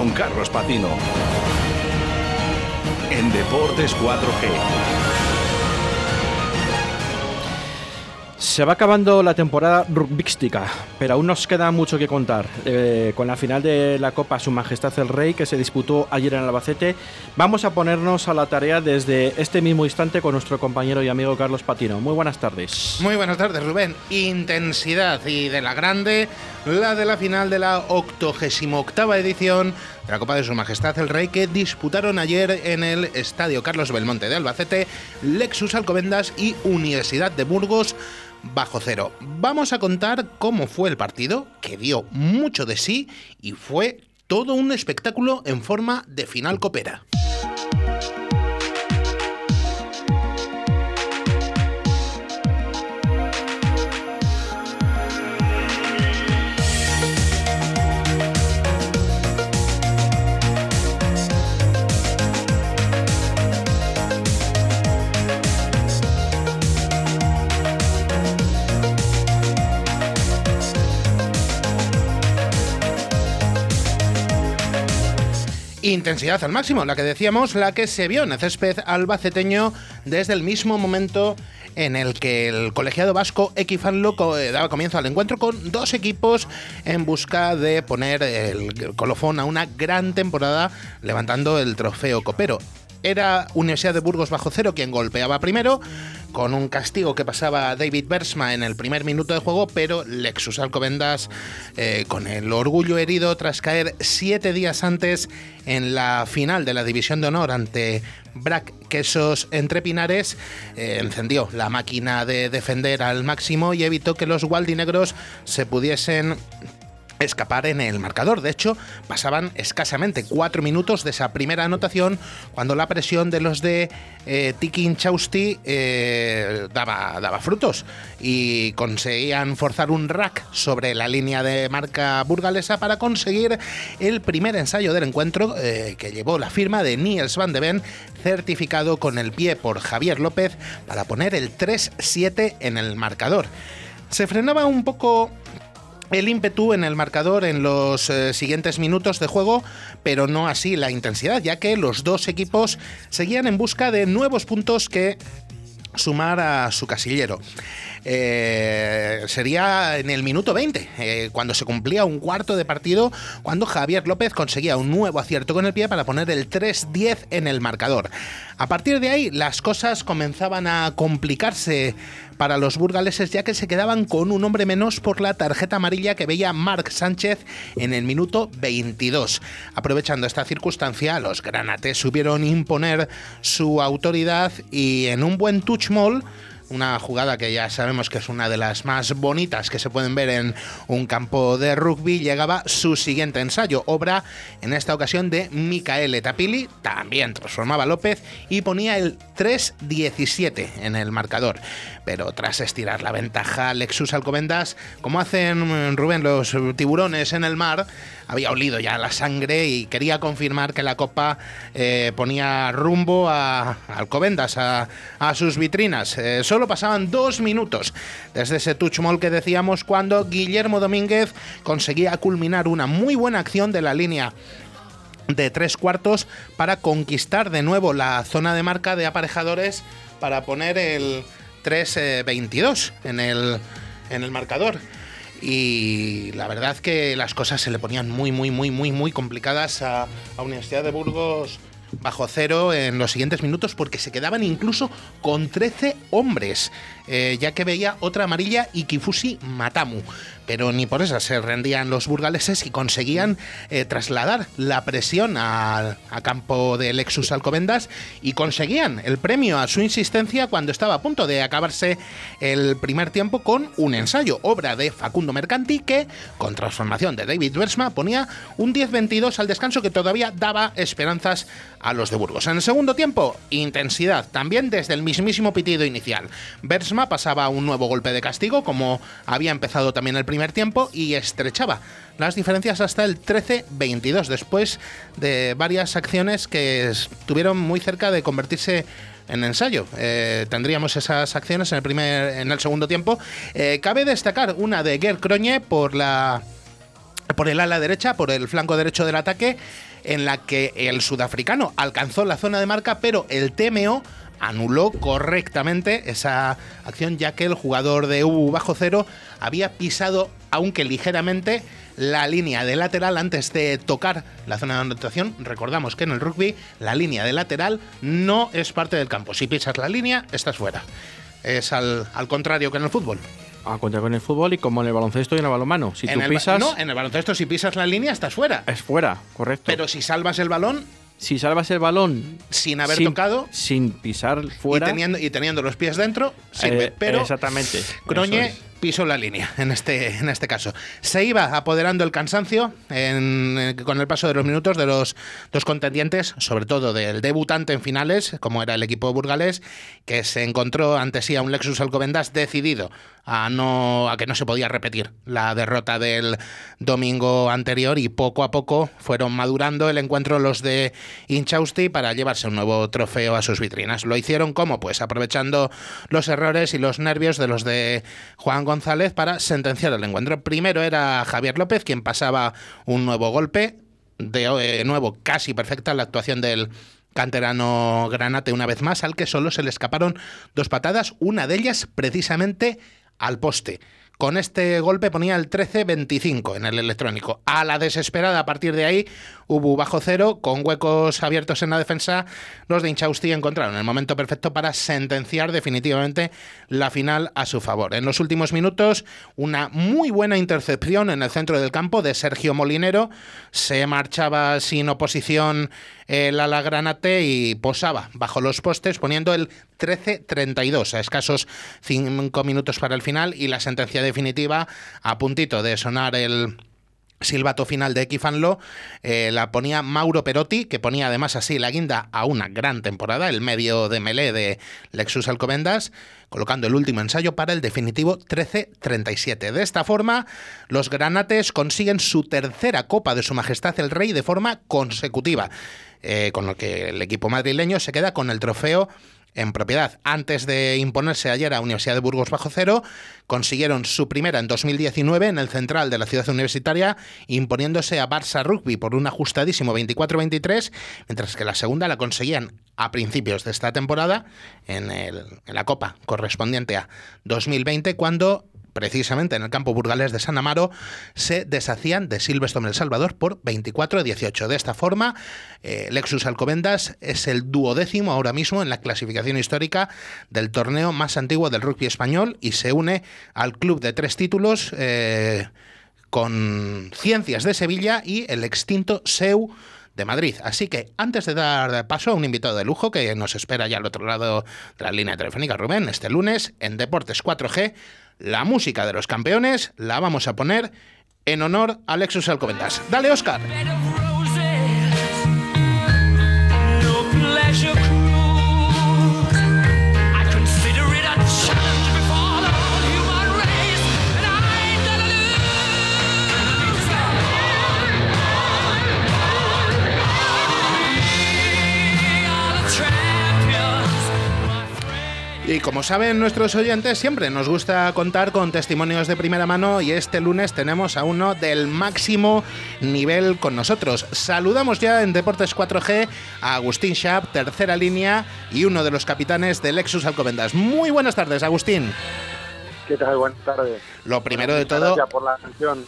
con Carlos Patino. En Deportes 4G. Se va acabando la temporada rugbística, pero aún nos queda mucho que contar. Eh, con la final de la Copa Su Majestad el Rey, que se disputó ayer en Albacete, vamos a ponernos a la tarea desde este mismo instante con nuestro compañero y amigo Carlos Patino. Muy buenas tardes. Muy buenas tardes, Rubén. Intensidad y de la grande, la de la final de la 88 edición de la Copa de Su Majestad el Rey, que disputaron ayer en el Estadio Carlos Belmonte de Albacete, Lexus Alcobendas y Universidad de Burgos bajo cero. Vamos a contar cómo fue el partido, que dio mucho de sí y fue todo un espectáculo en forma de final copera. Intensidad al máximo, la que decíamos, la que se vio en el césped albaceteño desde el mismo momento en el que el colegiado vasco Equifanlo eh, daba comienzo al encuentro con dos equipos en busca de poner el colofón a una gran temporada levantando el trofeo copero. Era Universidad de Burgos bajo cero quien golpeaba primero, con un castigo que pasaba David Bersma en el primer minuto de juego, pero Lexus Alcobendas, eh, con el orgullo herido tras caer siete días antes en la final de la División de Honor ante Brac Quesos entre Pinares, eh, encendió la máquina de defender al máximo y evitó que los Waldinegros se pudiesen escapar en el marcador. De hecho, pasaban escasamente cuatro minutos de esa primera anotación cuando la presión de los de eh, Tikin Chausti eh, daba, daba frutos y conseguían forzar un rack sobre la línea de marca burgalesa para conseguir el primer ensayo del encuentro eh, que llevó la firma de Niels van de Ven, certificado con el pie por Javier López para poner el 3-7 en el marcador. Se frenaba un poco el ímpetu en el marcador en los eh, siguientes minutos de juego, pero no así la intensidad, ya que los dos equipos seguían en busca de nuevos puntos que sumar a su casillero. Eh, sería en el minuto 20, eh, cuando se cumplía un cuarto de partido, cuando Javier López conseguía un nuevo acierto con el pie para poner el 3-10 en el marcador. A partir de ahí, las cosas comenzaban a complicarse para los burgaleses ya que se quedaban con un hombre menos por la tarjeta amarilla que veía Marc Sánchez en el minuto 22. Aprovechando esta circunstancia, los granates supieron imponer su autoridad y en un buen touch mall una jugada que ya sabemos que es una de las más bonitas que se pueden ver en un campo de rugby, llegaba su siguiente ensayo, obra en esta ocasión de Micaele Tapili, también transformaba López y ponía el 3-17 en el marcador. Pero tras estirar la ventaja, Lexus Alcobendas, como hacen Rubén los tiburones en el mar, había olido ya la sangre y quería confirmar que la copa eh, ponía rumbo a, Alcobendas, a, sus vitrinas. Eh, solo pasaban dos minutos desde ese touch mall que decíamos cuando Guillermo Domínguez conseguía culminar una muy buena acción de la línea de tres cuartos para conquistar de nuevo la zona de marca de aparejadores para poner el 3-22 en el, en el marcador. Y la verdad que las cosas se le ponían muy, muy, muy, muy, muy complicadas a, a Universidad de Burgos bajo cero en los siguientes minutos porque se quedaban incluso con 13 hombres, eh, ya que veía otra amarilla y Kifusi Matamu. Pero ni por eso se rendían los burgaleses y conseguían eh, trasladar la presión a, campo de Lexus Alcobendas y conseguían el premio a su insistencia cuando estaba a punto de acabarse el primer tiempo con un ensayo, obra de Facundo Mercanti que, con transformación de David Bersma, ponía un 10-22 al descanso que todavía daba esperanzas a los de Burgos. En el segundo tiempo, intensidad, también desde el mismísimo pitido inicial. Bersma pasaba un nuevo golpe de castigo, como había empezado también el primer tiempo y estrechaba las diferencias hasta el 13-22 después de varias acciones que estuvieron muy cerca de convertirse en ensayo. Eh, tendríamos esas acciones en el primer, en el segundo tiempo. Eh, cabe destacar una de Ger por la por el ala derecha, por el flanco derecho del ataque, en la que el sudafricano alcanzó la zona de marca, pero el TMO anuló correctamente esa acción ya que el jugador de U bajo cero había pisado, aunque ligeramente, la línea de lateral antes de tocar la zona de anotación. Recordamos que en el rugby la línea de lateral no es parte del campo. Si pisas la línea, estás fuera. Es al, al contrario que en el fútbol. A contra con el fútbol y como en el baloncesto y en el balonmano. Si en tú el pisas, no, en el baloncesto si pisas la línea estás fuera. es fuera, correcto. Pero si salvas el balón si salvas el balón sin haber tocado sin pisar fuera, y, teniendo, y teniendo los pies dentro, sirve. eh, pero exactamente. Croñe. Pisó la línea en este, en este caso. Se iba apoderando el cansancio en- eh, con el paso de los minutos de los dos contendientes, sobre todo del debutante en finales, como era el equipo burgalés, que se encontró ante sí a un Lexus Alcobendas decidido a, no, a que no se podía repetir la derrota del domingo anterior y poco a poco fueron madurando el encuentro los de Inchausti para llevarse un nuevo trofeo a sus vitrinas. Lo hicieron como pues aprovechando los errores y los nervios de los de Juan González para sentenciar el encuentro. Primero era Javier López quien pasaba un nuevo golpe, de eh, nuevo casi perfecta la actuación del canterano Granate una vez más, al que solo se le escaparon dos patadas, una de ellas precisamente al poste. Con este golpe ponía el 13-25 en el electrónico. A la desesperada, a partir de ahí, hubo bajo cero, con huecos abiertos en la defensa. Los de Inchausti encontraron el momento perfecto para sentenciar definitivamente la final a su favor. En los últimos minutos, una muy buena intercepción en el centro del campo de Sergio Molinero. Se marchaba sin oposición el ala granate y posaba bajo los postes poniendo el 13-32 a escasos 5 minutos para el final y la sentencia definitiva a puntito de sonar el silbato final de Equifanlo eh, la ponía Mauro Perotti, que ponía además así la guinda a una gran temporada, el medio de melé de Lexus Alcobendas, colocando el último ensayo para el definitivo 13-37. De esta forma, los granates consiguen su tercera Copa de Su Majestad el Rey de forma consecutiva, eh, con lo que el equipo madrileño se queda con el trofeo en propiedad. Antes de imponerse ayer a Universidad de Burgos bajo cero, consiguieron su primera en 2019 en el central de la ciudad universitaria, imponiéndose a Barça Rugby por un ajustadísimo 24-23, mientras que la segunda la conseguían a principios de esta temporada en, el- en la Copa correspondiente a 2020, cuando precisamente en el campo burgalés de San Amaro, se deshacían de Silvestre El Salvador por 24-18. De esta forma, eh, Lexus Alcobendas es el duodécimo ahora mismo en la clasificación histórica del torneo más antiguo del rugby español y se une al club de tres títulos eh, con Ciencias de Sevilla y el extinto SEU de Madrid. Así que antes de dar paso a un invitado de lujo que nos espera ya al otro lado de la línea telefónica, Rubén, este lunes en Deportes 4G, la música de los campeones la vamos a poner en honor a Lexus Alcobendas. Dale, Oscar. Y como saben nuestros oyentes, siempre nos gusta contar con testimonios de primera mano y este lunes tenemos a uno del máximo nivel con nosotros. Saludamos ya en Deportes 4G a Agustín Schaap, tercera línea y uno de los capitanes de Lexus Alcobendas. Muy buenas tardes, Agustín. ¿Qué tal? Buenas tardes. Lo primero de todo, Gracias por la atención.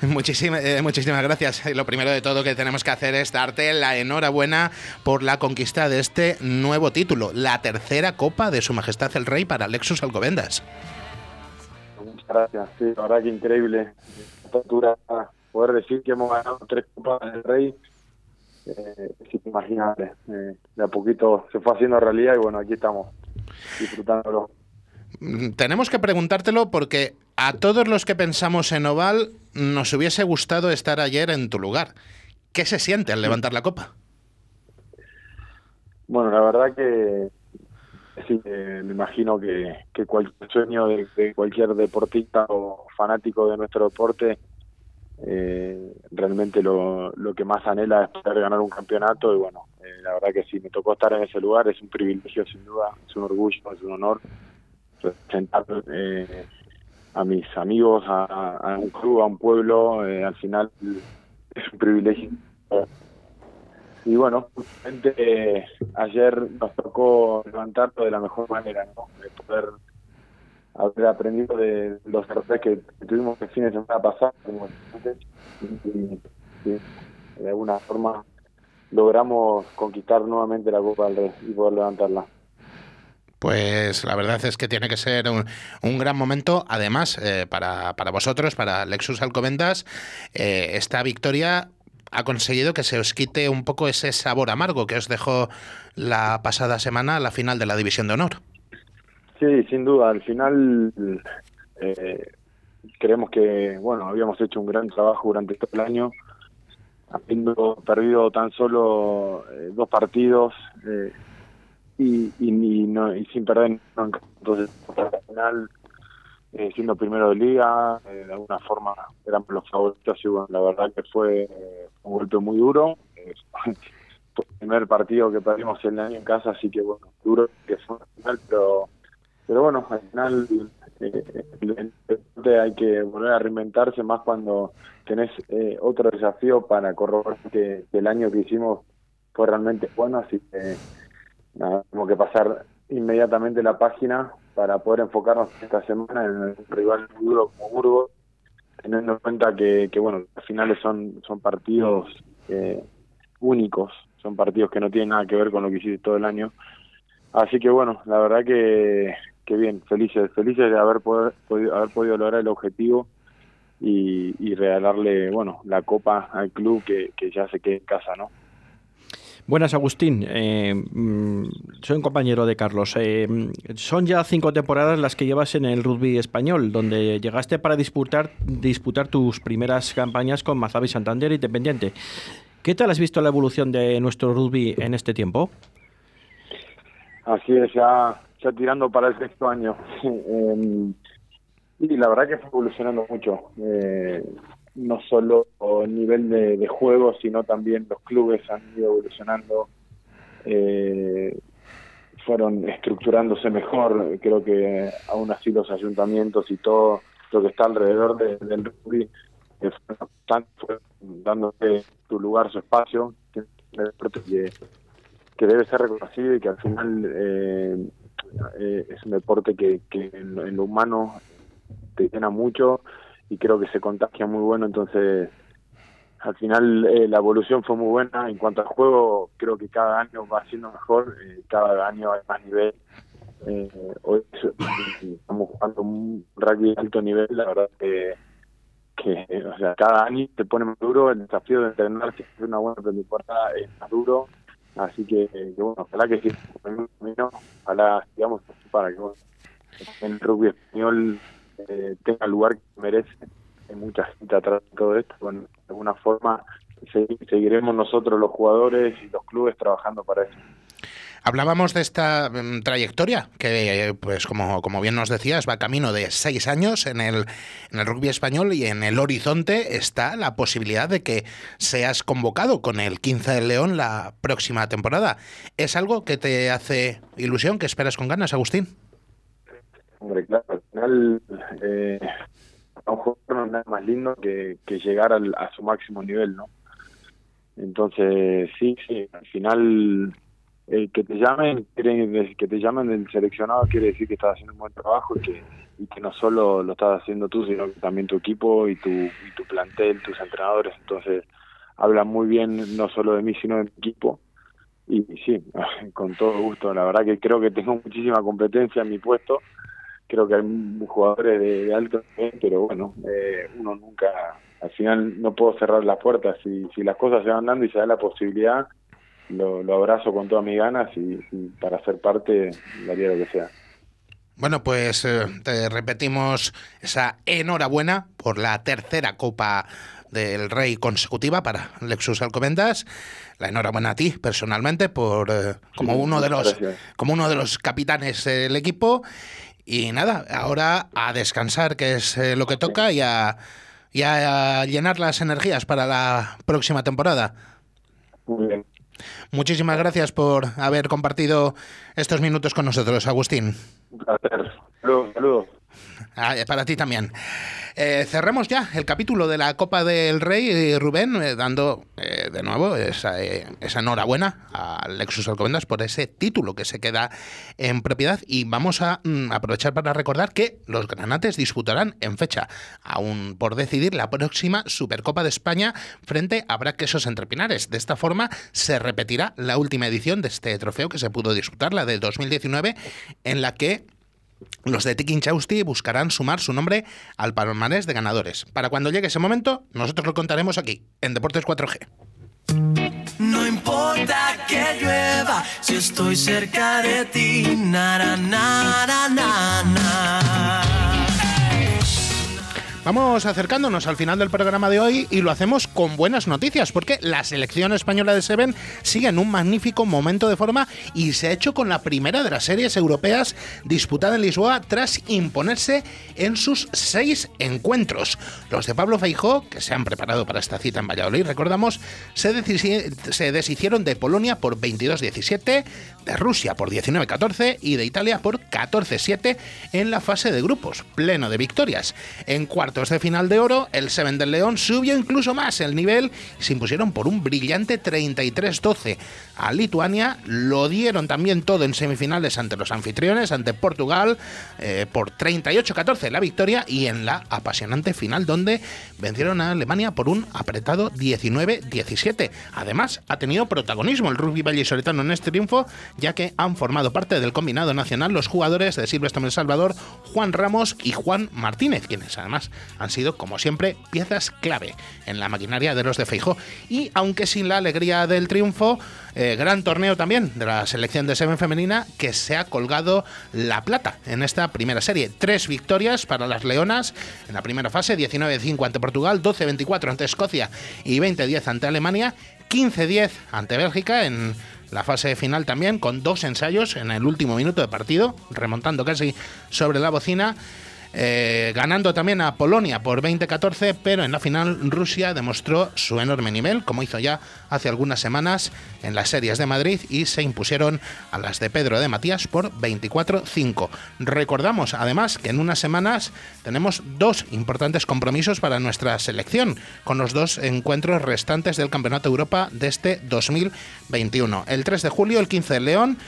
Muchísimas, eh, muchísimas gracias. Lo primero de todo que tenemos que hacer es darte la enhorabuena por la conquista de este nuevo título, la tercera Copa de Su Majestad el Rey para Lexus Alcobendas. Muchas gracias. Sí, la verdad que increíble. Poder decir que hemos ganado tres Copas del Rey eh, es inimaginable. Eh, de a poquito se fue haciendo realidad y bueno, aquí estamos disfrutándolo. Mm, Tenemos que preguntártelo porque a todos los que pensamos en Oval nos hubiese gustado estar ayer en tu lugar. ¿Qué se siente al levantar la copa? Bueno, la verdad que sí, eh, me imagino que, cualquier sueño de, de cualquier deportista o fanático de nuestro deporte eh, realmente lo, lo que más anhela es poder ganar un campeonato y bueno, eh, la verdad que sí, me tocó estar en ese lugar, es un privilegio sin duda, es un orgullo, es un honor representar eh, a mis amigos, a, un club, a un pueblo, eh, al final es un privilegio y bueno, justamente eh, ayer nos tocó levantarlo de la mejor manera, ¿no? De poder haber aprendido de los errores que tuvimos el fin de semana pasado, como y de alguna forma logramos conquistar nuevamente la Copa del Rey y poder levantarla. Pues la verdad es que tiene que ser un, gran momento, además, eh, para, para vosotros, para Lexus Alcobendas, eh, esta victoria ha conseguido que se os quite un poco ese sabor amargo que os dejó la pasada semana la final de la División de Honor. Sí, sin duda. Al final eh, creemos que, bueno, habíamos hecho un gran trabajo durante todo el año, habiendo perdido tan solo eh, dos partidos eh, y, y, no, y sin perder nunca. Entonces, al final, eh, siendo primero de liga, eh, de alguna forma éramos los favoritos y bueno, la verdad que fue eh, un golpe muy duro. Fue el primer partido que perdimos el año en casa, así que bueno, duro que fue al final, pero pero bueno, al final hay que volver a reinventarse más cuando tenés otro desafío para corroborar que el año que hicimos fue realmente bueno, así que nada, tenemos que pasar inmediatamente la página para poder enfocarnos esta semana en el rival duro como Burgos, teniendo en cuenta que, que bueno, las finales son, son partidos eh, únicos, son partidos que no tienen nada que ver con lo que hiciste todo el año. Así que bueno, la verdad que, que bien, felices, felices de haber, poder, podido, haber podido lograr el objetivo y, y regalarle, bueno, la copa al club que, que ya se quede en casa, ¿no? Buenas, Agustín. Eh, mm, soy un compañero de Carlos. Eh, mm, son ya cinco temporadas las que llevas en el rugby español, donde llegaste para disputar, disputar tus primeras campañas con Mazabi Santander Independiente. ¿Qué tal has visto la evolución de nuestro rugby en este tiempo? Así es, ya, ya tirando para el sexto año. Eh, y la verdad que está evolucionando mucho. Eh, no solo a nivel de, de juego, sino también los clubes han ido evolucionando. Eh, fueron estructurándose mejor. Creo que aún así los ayuntamientos y todo lo que está alrededor de- del rugby eh, fue dándose su lugar, su espacio. Que, que, debe ser reconocido y que al final eh, eh, es un deporte que, que en, en lo humano te llena mucho y creo que se contagia muy bueno, entonces al final eh, la evolución fue muy buena. En cuanto al juego, creo que cada año va siendo mejor, eh, cada año hay más nivel. Eh, hoy estamos jugando un rugby de alto nivel, la verdad que, que o sea, cada año te pone más duro, el desafío de entrenar si es una buena pretemporada es más duro, así que, bueno, ojalá que sí, en ojalá sigamos para que bueno, el rugby español eh, tenga el lugar que merece. Hay mucha gente atrás de todo esto. Bueno, de alguna forma segui- seguiremos nosotros los jugadores y los clubes trabajando para eso. Hablábamos de esta mm, trayectoria que, pues como, como bien nos decías, va camino de seis años en el, en el rugby español y en el horizonte está la posibilidad de que seas convocado con el 15 del León la próxima temporada. ¿Es algo que te hace ilusión, que esperas con ganas, Agustín? Hombre, claro, final eh, a un jugador no nada más lindo que, que llegar al- a su máximo nivel, ¿no? Entonces, sí, sí, al final eh, que te llamen, que te llamen del seleccionado quiere decir que estás haciendo un buen trabajo y que, no solo lo estás haciendo tú, sino que también tu equipo y tu, y tu plantel, tus entrenadores. Entonces, hablan muy bien no solo de mí, sino de mi equipo. Y sí, con todo gusto. La verdad que creo que tengo muchísima competencia en mi puesto. Creo que hay jugadores de, de alto nivel, pero bueno, eh, uno nunca, al final no puedo cerrar las puertas. Si, si las cosas se van dando y se da la posibilidad, lo, lo abrazo con todas mis ganas y, y para ser parte daría lo que sea. Bueno, pues eh, te repetimos esa enhorabuena por la tercera Copa del Rey consecutiva para Lexus Alcobendas. La enhorabuena a ti personalmente por eh, como Sí, uno de los gracias. como uno de los capitanes del equipo y nada, ahora a descansar que es eh, lo que toca y a, y a llenar las energías para la próxima temporada. Muy bien. Muchísimas gracias por haber compartido estos minutos con nosotros, Agustín. Un placer. Saludos. saludos. Ah, para ti también. Eh, ya el capítulo de la Copa del Rey, eh, Rubén, eh, dando eh, de nuevo esa, enhorabuena al Lexus Alcobendas por ese título que se queda en propiedad. Y vamos a mm, aprovechar para recordar que los granates disputarán en fecha, aún por decidir, la próxima Supercopa de España frente a Braquesos entre Pinares. De esta forma se repetirá la última edición de este trofeo que se pudo disputar, la de 2019, en la que los de Tiki Chausti buscarán sumar su nombre al palmarés de ganadores. Para cuando llegue ese momento, nosotros lo contaremos aquí, en Deportes 4G. No importa que llueva si estoy cerca de ti. Vamos acercándonos al final del programa de hoy y lo hacemos con buenas noticias, porque la selección española de Seven sigue en un magnífico momento de forma y se ha hecho con la primera de las series europeas disputada en Lisboa tras imponerse en sus seis encuentros. Los de Pablo Feijó, que se han preparado para esta cita en Valladolid, recordamos, se, deshicieron de Polonia por 22-17, de Rusia por 19-14 y de Italia por 14-7 en la fase de grupos, pleno de victorias. En de final de oro, el Seven del León subió incluso más el nivel y se impusieron por un brillante 33-12 a Lituania. Lo dieron también todo en semifinales ante los anfitriones, ante Portugal, eh, por 38-14 la victoria y en la apasionante final donde vencieron a Alemania por un apretado 19-17. Además, ha tenido protagonismo el rugby vallisoletano en este triunfo, ya que han formado parte del combinado nacional los jugadores de Silvestre El Salvador, Juan Ramos y Juan Martínez, quienes además han sido, como siempre, piezas clave en la maquinaria de los de Feijó. Y aunque sin la alegría del triunfo, eh, gran torneo también de la selección de Seven femenina que se ha colgado la plata en esta primera serie. Tres victorias para las Leonas en la primera fase, 19-5 ante Portugal, 12-24 ante Escocia y 20-10 ante Alemania, 15-10 ante Bélgica en la fase final también, con dos ensayos en el último minuto de partido, remontando casi sobre la bocina. Eh, ganando también a Polonia por 20-14, pero en la final Rusia demostró su enorme nivel, como hizo ya hace algunas semanas en las series de Madrid y se impusieron a las de Pedro de Matías por 24-5. Recordamos además que en unas semanas tenemos dos importantes compromisos para nuestra selección, con los dos encuentros restantes del Campeonato Europa de este 2021. El 3 de julio, el 15 de León,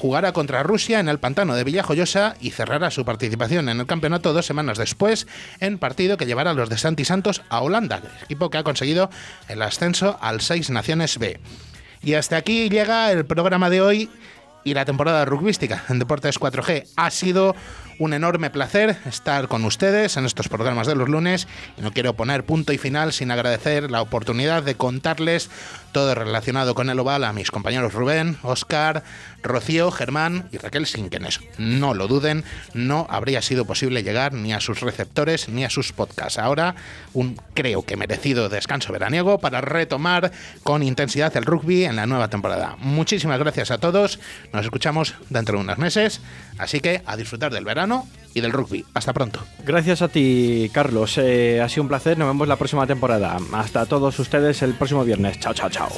jugará contra Rusia en el pantano de Villajoyosa y cerrará su participación en el campeonato dos semanas después en partido que llevará a los de Santi Santos a Holanda, equipo que ha conseguido el ascenso al Seis Naciones B. Y hasta aquí llega el programa de hoy y la temporada rugbística en Deportes 4G. Ha sido un enorme placer estar con ustedes en estos programas de los lunes y no quiero poner punto y final sin agradecer la oportunidad de contarles todo relacionado con el oval a mis compañeros Rubén, Oscar, Rocío, Germán y Raquel sin quienes no lo duden, no habría sido posible llegar ni a sus receptores ni a sus podcasts. Ahora un creo que merecido descanso veraniego para retomar con intensidad el rugby en la nueva temporada. Muchísimas gracias a todos, nos escuchamos dentro de unos meses, así que a disfrutar del verano y del rugby. Hasta pronto. Gracias a ti, Carlos. Eh, ha sido un placer. Nos vemos la próxima temporada. Hasta todos ustedes el próximo viernes. Chao, chao, chao.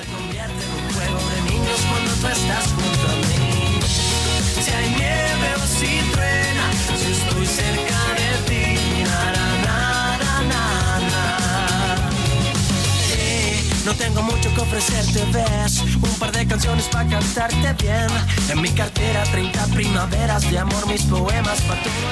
No tengo mucho que ofrecerte, ves. Un par de canciones para cantarte bien. En mi cartera 30 primaveras de amor Mis poemas para todo